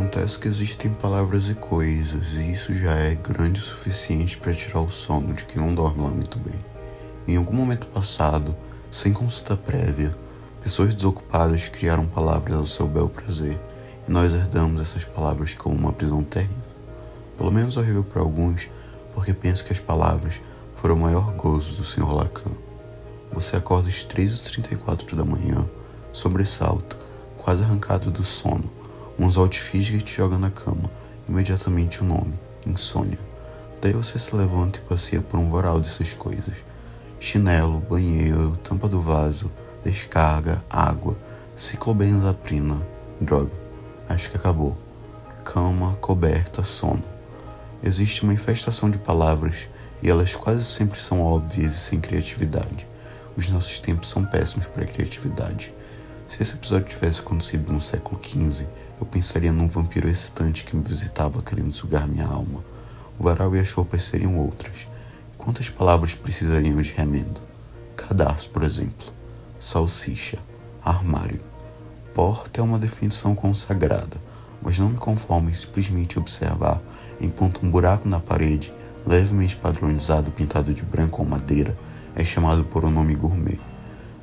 Acontece que existem palavras e coisas, e isso já é grande o suficiente para tirar o sono de quem não dorme lá muito bem. Em algum momento passado, sem consulta prévia, pessoas desocupadas criaram palavras ao seu bel prazer, e nós herdamos essas palavras como uma prisão terrível. Pelo menos horrível para alguns, porque penso que as palavras foram o maior gozo do Sr. Lacan. Você acorda às 3h34 da manhã, sobressalto, quase arrancado do sono. Um anzol te fisga e te joga na cama. Imediatamente o nome, insônia. Daí você se levanta e passeia por um varal dessas coisas. Chinelo, banheiro, tampa do vaso, descarga, água, ciclobenzaprina, droga. Acho que acabou. Cama, coberta, sono. Existe uma infestação de palavras e elas quase sempre são óbvias e sem criatividade. Os nossos tempos são péssimos para a criatividade. Se esse episódio tivesse acontecido no século XV, eu pensaria num vampiro excitante que me visitava querendo sugar minha alma. O varal e as roupas seriam outras. Quantas palavras precisariam de remendo? Cadarço, por exemplo. Salsicha. Armário. Porta é uma definição consagrada, mas não me conformo em simplesmente observar, enquanto um buraco na parede, levemente padronizado pintado de branco ou madeira, é chamado por um nome gourmet.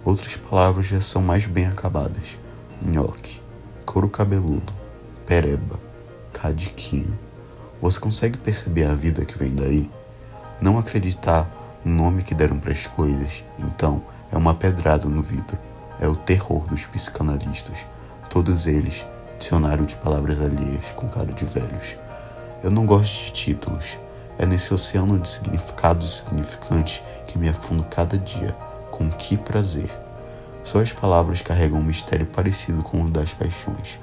Outras palavras já são mais bem acabadas. Nhoque, couro cabeludo, pereba, cadiquinho. Você consegue perceber a vida que vem daí? Não acreditar no nome que deram para as coisas, então, é uma pedrada no vidro. É o terror dos psicanalistas. Todos eles, dicionário de palavras alheias com cara de velhos. Eu não gosto de títulos. É nesse oceano de significados significantes que me afundo cada dia. Com que prazer! Suas palavras carregam um mistério parecido com o das paixões.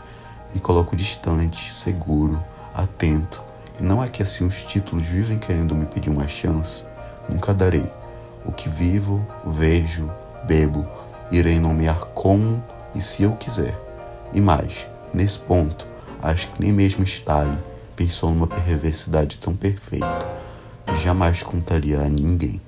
Me coloco distante, seguro, atento, e não é que assim os títulos vivem querendo me pedir uma chance. Nunca darei. O que vivo, vejo, bebo, irei nomear como e se eu quiser. E mais, nesse ponto, acho que nem mesmo Stalin pensou numa perversidade tão perfeita. Jamais contaria a ninguém.